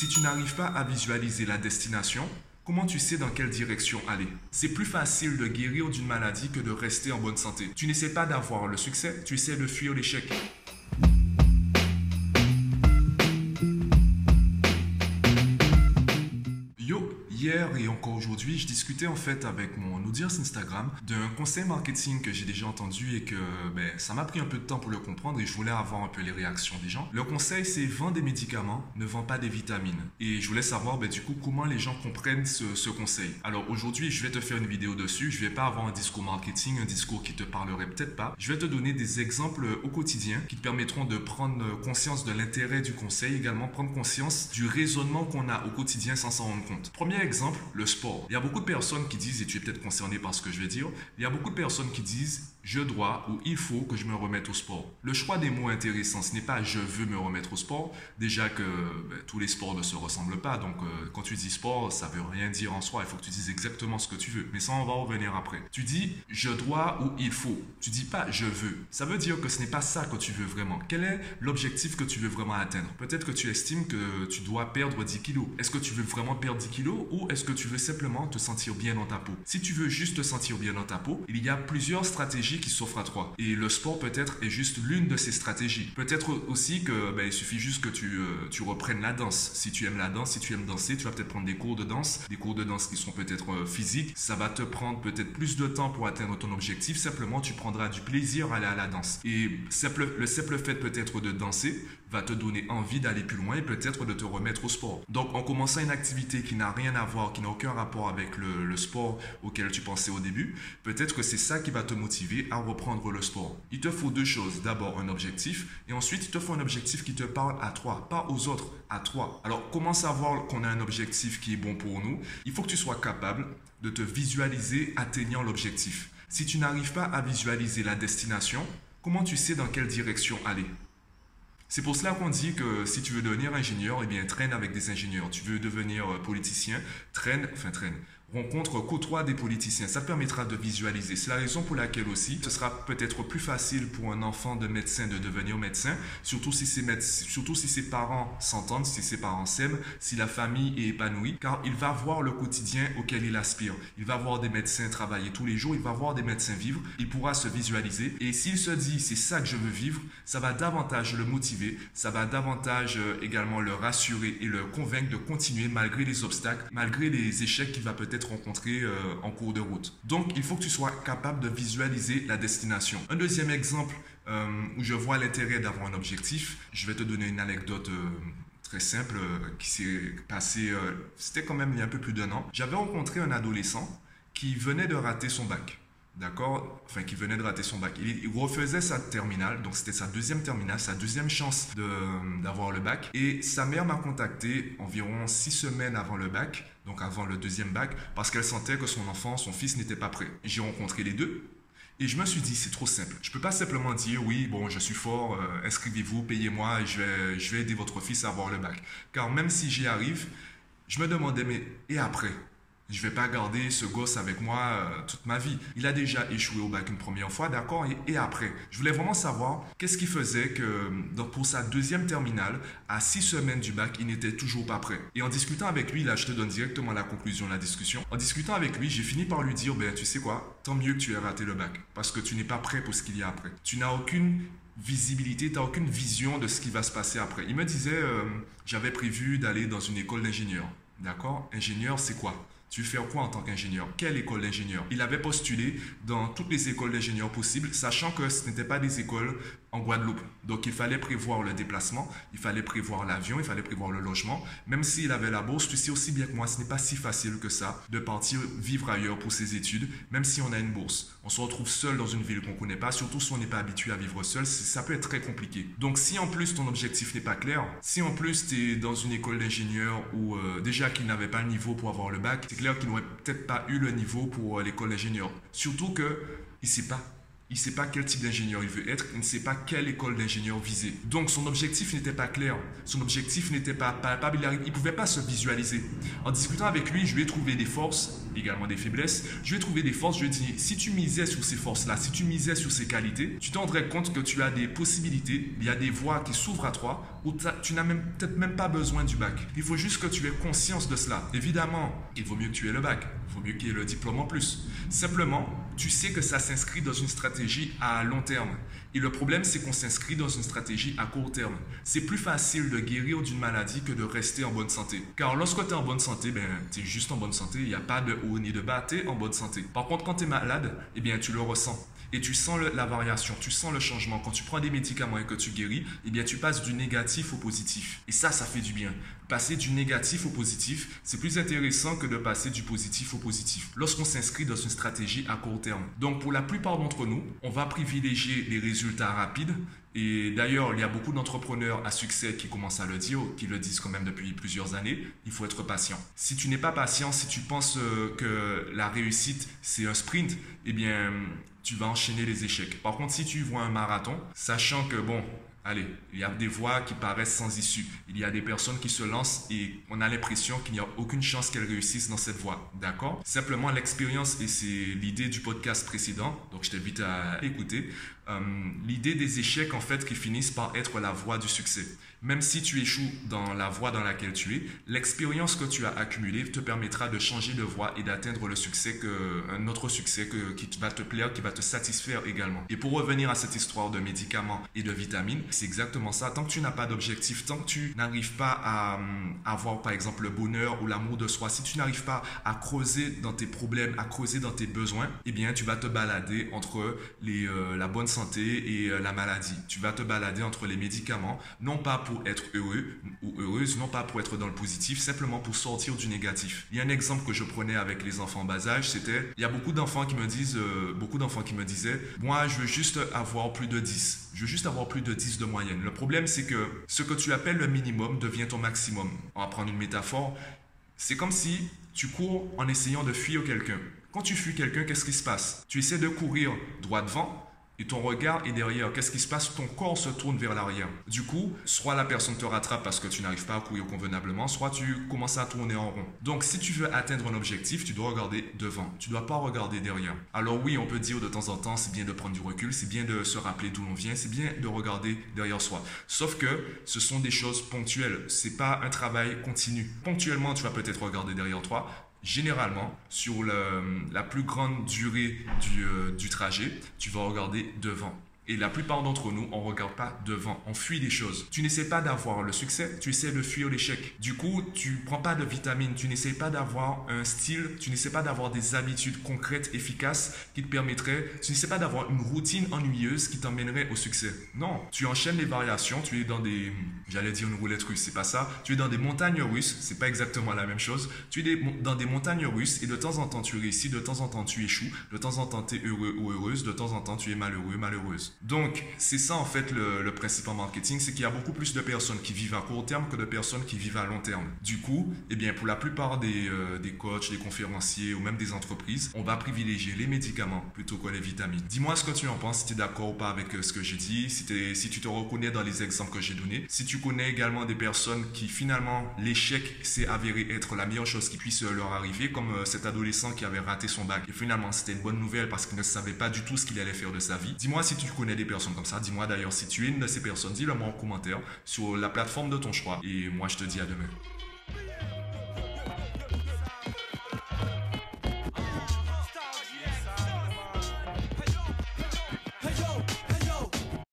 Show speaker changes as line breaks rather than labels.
Si tu n'arrives pas à visualiser la destination, Comment tu sais dans quelle direction aller? C'est plus facile de guérir d'une maladie que de rester en bonne santé. Tu n'essaies pas d'avoir le succès, tu essaies de fuir l'échec. Hier et encore aujourd'hui, je discutais en fait avec mon audience Instagram d'un conseil marketing que j'ai déjà entendu et que ben, ça m'a pris un peu de temps pour le comprendre et je voulais avoir un peu les réactions des gens. Le conseil c'est vends des médicaments, ne vends pas des vitamines. Et je voulais savoir ben, du coup comment les gens comprennent ce, conseil. Alors aujourd'hui, je vais te faire une vidéo dessus. Je vais pas avoir un discours marketing, un discours qui te parlerait peut-être pas. Je vais te donner des exemples au quotidien qui te permettront de prendre conscience de l'intérêt du conseil, également prendre conscience du raisonnement qu'on a au quotidien sans s'en rendre compte. Premier exemple, le sport. Il y a beaucoup de personnes qui disent, et tu es peut-être concerné par ce que je vais dire, il y a beaucoup de personnes qui disent je dois ou il faut que je me remette au sport. Le choix des mots intéressants, ce n'est pas je veux me remettre au sport. Déjà que ben, tous les sports ne se ressemblent pas. Donc euh, quand tu dis sport, ça veut rien dire en soi. Il faut que tu dises exactement ce que tu veux. Mais ça, on va revenir après. Tu dis je dois ou il faut. Tu dis pas je veux. Ça veut dire que ce n'est pas ça que tu veux vraiment. Quel est l'objectif que tu veux vraiment atteindre? Peut-être que tu estimes que tu dois perdre 10 kilos. Est-ce que tu veux vraiment perdre 10 kilos est-ce que tu veux simplement te sentir bien dans ta peau? Si tu veux juste te sentir bien dans ta peau, il y a plusieurs stratégies qui s'offre à toi. Et le sport peut-être est juste l'une de ces stratégies. Peut-être aussi que ben, il suffit juste que tu, euh, tu reprennes la danse. Si tu aimes la danse, si tu aimes danser, tu vas peut-être prendre des cours de danse, des cours de danse qui sont peut-être euh, physiques. Ça va te prendre peut-être plus de temps pour atteindre ton objectif. Simplement, tu prendras du plaisir à aller à la danse. Et le simple fait peut-être de danser va te donner envie d'aller plus loin et peut-être de te remettre au sport. Donc en commençant une activité qui n'a rien à qui n'a aucun rapport avec le, le sport auquel tu pensais au début, peut-être que c'est ça qui va te motiver à reprendre le sport. Il te faut deux choses. D'abord un objectif et ensuite il te faut un objectif qui te parle à toi, pas aux autres, à toi. Alors comment savoir qu'on a un objectif qui est bon pour nous? Il faut que tu sois capable de te visualiser atteignant l'objectif. Si tu n'arrives pas à visualiser la destination, comment tu sais dans quelle direction aller? C'est pour cela qu'on dit que si tu veux devenir ingénieur, eh bien, traîne avec des ingénieurs. Tu veux devenir euh, politicien, traîne, enfin traîne, rencontre, côtoie des politiciens. Ça permettra de visualiser. C'est la raison pour laquelle aussi, ce sera peut-être plus facile pour un enfant de médecin de devenir médecin, surtout si ses, surtout si ses parents s'entendent, si ses parents s'aiment, si la famille est épanouie, car il va voir le quotidien auquel il aspire. Il va voir des médecins travailler tous les jours, il va voir des médecins vivre, il pourra se visualiser. Et s'il se dit, c'est ça que je veux vivre, ça va davantage le motiver, ça va davantage euh, également le rassurer et le convaincre de continuer malgré les obstacles, malgré les échecs qu'il va peut-être rencontré euh, en cours de route. Donc, il faut que tu sois capable de visualiser la destination. Un deuxième exemple euh, où je vois l'intérêt d'avoir un objectif, je vais te donner une anecdote euh, très simple qui s'est passée, c'était quand même il y a un peu plus d'un an. J'avais rencontré un adolescent qui venait de rater son bac d'accord? Enfin, qui venait de rater son bac. Il, refaisait sa terminale, donc c'était sa deuxième terminale, sa deuxième chance d'avoir le bac. Et sa mère m'a contacté environ six semaines avant le bac, donc avant le deuxième bac, parce qu'elle sentait que son enfant, son fils n'était pas prêt. J'ai rencontré les deux. Et je me suis dit, c'est trop simple. Je peux pas simplement dire, oui, bon, je suis fort, euh, inscrivez-vous, payez-moi je vais, je vais aider votre fils à avoir le bac. Car même si j'y arrive, je me demandais, mais et après? Je vais pas garder ce gosse avec moi euh, toute ma vie. Il a déjà échoué au bac une première fois, d'accord et, après, je voulais vraiment savoir qu'est-ce qui faisait que donc pour sa deuxième terminale, à six semaines du bac, il n'était toujours pas prêt. Et en discutant avec lui, là, je te donne directement la conclusion de la discussion. En discutant avec lui, j'ai fini par lui dire, ben tu sais quoi, tant mieux que tu aies raté le bac, parce que tu n'es pas prêt pour ce qu'il y a après. Tu n'as aucune visibilité, tu n'as aucune vision de ce qui va se passer après. Il me disait, euh, j'avais prévu d'aller dans une école d'ingénieur. D'accord? Ingénieur, c'est quoi? Tu faire quoi en tant qu'ingénieur? Quelle école d'ingénieur? Il avait postulé dans toutes les écoles d'ingénieurs possibles, sachant que ce n'étaient pas des écoles en Guadeloupe. Donc il fallait prévoir le déplacement, il fallait prévoir l'avion, il fallait prévoir le logement. Même s'il avait la bourse, tu sais aussi bien que moi, ce n'est pas si facile que ça de partir vivre ailleurs pour ses études, même si on a une bourse. On se retrouve seul dans une ville qu'on ne connaît pas, surtout si on n'est pas habitué à vivre seul, ça peut être très compliqué. Donc si en plus ton objectif n'est pas clair, si en plus tu es dans une école d'ingénieur ou euh, déjà qu'il n'avait pas le niveau pour avoir le bac, c'est clair qu'il n'aurait peut-être pas eu le niveau pour euh, l'école d'ingénieur. Surtout que il sait pas Il ne sait pas quel type d'ingénieur il veut être, il ne sait pas quelle école d'ingénieur viser. Donc son objectif n'était pas clair, son objectif n'était pas palpable, il ne pouvait pas se visualiser. En discutant avec lui, je lui ai trouvé des forces, également des faiblesses. Je lui ai trouvé des forces, je lui ai dit, si tu misais sur ces forces-là, si tu misais sur ces qualités, tu te rendrais compte que tu as des possibilités, il y a des voies qui s'ouvrent à toi, où tu n'as peut-être même pas besoin du bac. Il faut juste que tu aies conscience de cela. Évidemment, il vaut mieux que tu aies le bac, il vaut mieux qu'il y ait le diplôme en plus. Simplement, tu sais que ça s'inscrit dans une stratégie à long terme. Et le problème, c'est qu'on s'inscrit dans une stratégie à court terme. C'est plus facile de guérir d'une maladie que de rester en bonne santé. Car lorsque tu es en bonne santé, ben, tu es juste en bonne santé, il n'y a pas de haut ni de bas, tu es en bonne santé. Par contre, quand tu es malade, eh bien, tu le ressens et tu sens la variation, tu sens le changement. Quand tu prends des médicaments et que tu guéris, eh bien tu passes du négatif au positif. Et ça, ça fait du bien. Passer du négatif au positif, c'est plus intéressant que de passer du positif au positif. Lorsqu'on s'inscrit dans une stratégie à court terme. Donc pour la plupart d'entre nous, on va privilégier les résultats rapides. Et d'ailleurs, il y a beaucoup d'entrepreneurs à succès qui commencent à le dire, qui le disent quand même depuis plusieurs années. Il faut être patient. Si tu n'es pas patient, si tu penses euh, que la réussite c'est un sprint, eh bien tu vas enchaîner les échecs. Par contre, si tu vois un marathon, sachant que, bon, allez, il y a des voies qui paraissent sans issue. Il y a des personnes qui se lancent et on a l'impression qu'il n'y a aucune chance qu'elles réussissent dans cette voie. D'accord? Simplement, l'expérience, et c'est l'idée du podcast précédent, donc je t'invite à écouter, euh, l'idée des échecs, en fait, qui finissent par être la voie du succès. Même si tu échoues dans la voie dans laquelle tu es, l'expérience que tu as accumulée te permettra de changer de voie et d'atteindre le succès que, un autre succès qui va te plaire, qui va te satisfaire également. Et pour revenir à cette histoire de médicaments et de vitamines, c'est exactement ça. Tant que tu n'as pas d'objectif, tant que tu n'arrives pas à, avoir par exemple le bonheur ou l'amour de soi, si tu n'arrives pas à creuser dans tes problèmes, à creuser dans tes besoins, eh bien tu vas te balader entre euh, la bonne santé et euh, la maladie. Tu vas te balader entre les médicaments, non pas pour être heureux ou heureuse, non pas pour être dans le positif, simplement pour sortir du négatif. Il y a un exemple que je prenais avec les enfants bas âge, c'était, il y a beaucoup d'enfants qui me disent, euh, beaucoup d'enfants qui me disaient, moi je veux juste avoir plus de 10, je veux juste avoir plus de 10 moyenne. Le problème c'est que ce que tu appelles le minimum devient ton maximum. On va prendre une métaphore, c'est comme si tu cours en essayant de fuir quelqu'un. Quand tu fuis quelqu'un, qu'est-ce qui se passe? Tu essaies de courir droit devant, et ton regard est derrière. Qu'est-ce qui se passe? Ton corps se tourne vers l'arrière. Du coup, soit la personne te rattrape parce que tu n'arrives pas à courir convenablement, soit tu commences à tourner en rond. Donc, si tu veux atteindre un objectif, tu dois regarder devant. Tu ne dois pas regarder derrière. Alors oui, on peut dire de temps en temps, c'est bien de prendre du recul, c'est bien de se rappeler d'où l'on vient, c'est bien de regarder derrière soi. Sauf que ce sont des choses ponctuelles. C'est pas un travail continu. Ponctuellement, tu vas peut-être regarder derrière toi, généralement, sur la plus grande durée du, euh, du trajet, tu vas regarder devant. Et la plupart d'entre nous, on regarde pas devant, on fuit des choses. Tu n'essaies pas d'avoir le succès, tu essaies de fuir l'échec. Du coup, tu prends pas de vitamines, tu n'essaies pas d'avoir un style, tu n'essaies pas d'avoir des habitudes concrètes, efficaces qui te permettraient, tu n'essaies pas d'avoir une routine ennuyeuse qui t'emmènerait au succès. Non, tu enchaînes les variations, tu es dans des, j'allais dire une roulette russe, c'est pas ça. Tu es dans des montagnes russes, c'est pas exactement la même chose. Tu es dans des montagnes russes et de temps en temps tu réussis, de temps en temps tu échoues, de temps en temps tu es heureux ou heureuse, de temps en temps tu es malheureux, malheureuse. Donc, c'est ça en fait le, principe en marketing, c'est qu'il y a beaucoup plus de personnes qui vivent à court terme que de personnes qui vivent à long terme. Du coup, eh bien, pour la plupart des, euh, des coachs, des conférenciers ou même des entreprises, on va privilégier les médicaments plutôt que les vitamines. Dis-moi ce que tu en penses, si tu es d'accord ou pas avec euh, ce que j'ai dit, si, tu te reconnais dans les exemples que j'ai donnés, si tu connais également des personnes qui finalement l'échec s'est avéré être la meilleure chose qui puisse leur arriver, comme euh, cet adolescent qui avait raté son bac et finalement c'était une bonne nouvelle parce qu'il ne savait pas du tout ce qu'il allait faire de sa vie. Dis-moi si tu des personnes comme ça. Dis-moi d'ailleurs si tu es une de ces personnes, dis-le moi en commentaire sur la plateforme de ton choix. Et moi, je te dis à demain.